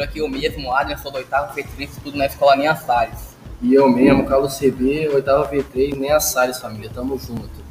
Aqui eu mesmo, Adrian, sou do oitavo V3, estudo na escola Ninha Salles. E eu mesmo, Carlos CB, oitavo V3, Ninha Salles, família. Tamo junto.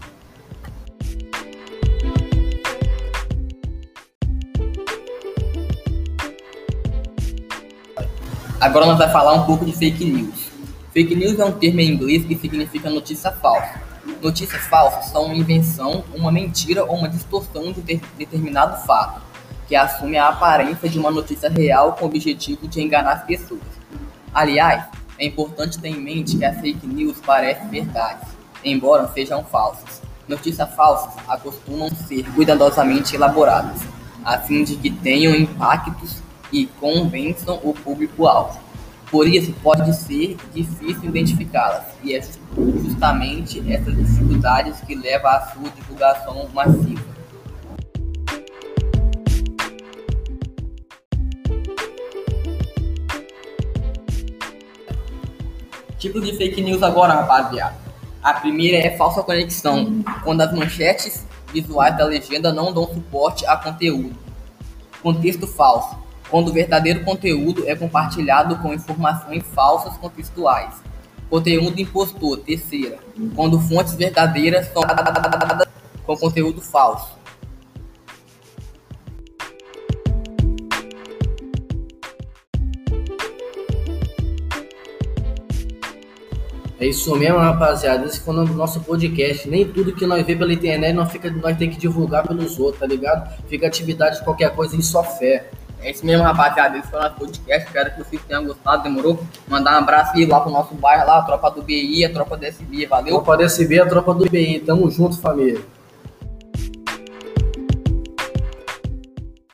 Agora nós vamos falar um pouco de fake news. Fake news é um termo em inglês que significa notícia falsa. Notícias falsas são uma invenção, uma mentira ou uma distorção de determinado fato, que assume a aparência de uma notícia real com o objetivo de enganar as pessoas. Aliás, é importante ter em mente que as fake news parecem verdades, embora sejam falsas. Notícias falsas acostumam ser cuidadosamente elaboradas, a fim de que tenham impactos e convençam o público-alvo. Por isso, pode ser difícil identificá-las, e é justamente essas dificuldades que levam à sua divulgação massiva. Tipo de fake news agora, rapaziada. A primeira é falsa conexão, quando as manchetes visuais da legenda não dão suporte a conteúdo. Contexto falso quando o verdadeiro conteúdo é compartilhado com informações falsas contextuais. Conteúdo impostor, terceira, quando fontes verdadeiras são com conteúdo falso. É isso mesmo, rapaziada. Esse foi o nosso podcast. Nem tudo que nós vê pela internet nós, fica, nós tem que divulgar pelos outros, tá ligado? Fica atividade de qualquer coisa em só fé. É isso mesmo, rapaziada. Esse foi o nosso podcast. Espero que vocês tenham gostado. Demorou? Mandar um abraço aí lá pro nosso bairro lá, a tropa do BI, a tropa do SB. Valeu? Tropa do SB, a tropa do BI. Tamo junto, família.